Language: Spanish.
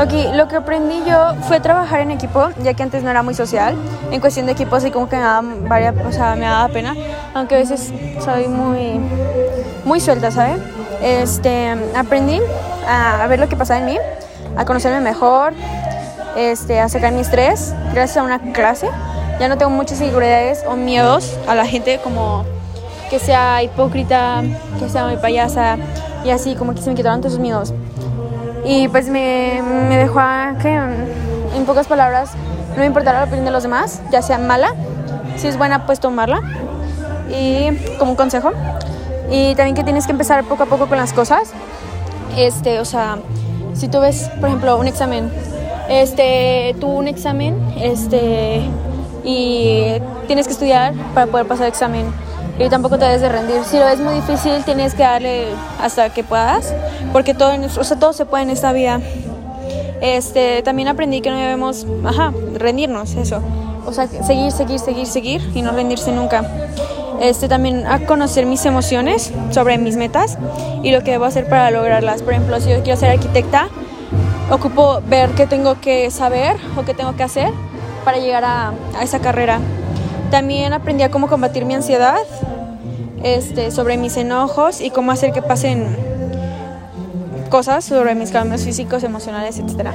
Ok, lo que aprendí yo fue trabajar en equipo, ya que antes no era muy social. En cuestión de equipo, así como que me daba, varias, o sea, me daba pena, aunque a veces soy muy, muy suelta, ¿sabes? Este, aprendí a, a ver lo que pasaba en mí, a conocerme mejor, este, a sacar mi estrés gracias a una clase. Ya no tengo muchas inseguridades o miedos a la gente como que sea hipócrita, que sea muy payasa y así como que se me quitaron todos esos miedos. Y pues me, me dejó que, en pocas palabras, no me importara la opinión de los demás, ya sea mala, si es buena, pues tomarla. Y como un consejo. Y también que tienes que empezar poco a poco con las cosas. Este, o sea, si tú ves, por ejemplo, un examen, este, tú un examen, este, y tienes que estudiar para poder pasar el examen y tampoco te debes de rendir. Si lo ves muy difícil, tienes que darle hasta que puedas, porque todo, o sea, todo se puede en esta vida. Este, también aprendí que no debemos, ajá, rendirnos, eso. O sea, seguir, seguir, seguir, seguir y no rendirse nunca. Este, también a conocer mis emociones sobre mis metas y lo que debo hacer para lograrlas. Por ejemplo, si yo quiero ser arquitecta, ocupo ver qué tengo que saber o qué tengo que hacer para llegar a, a esa carrera. También aprendí a cómo combatir mi ansiedad, este, sobre mis enojos y cómo hacer que pasen cosas sobre mis cambios físicos, emocionales, etcétera.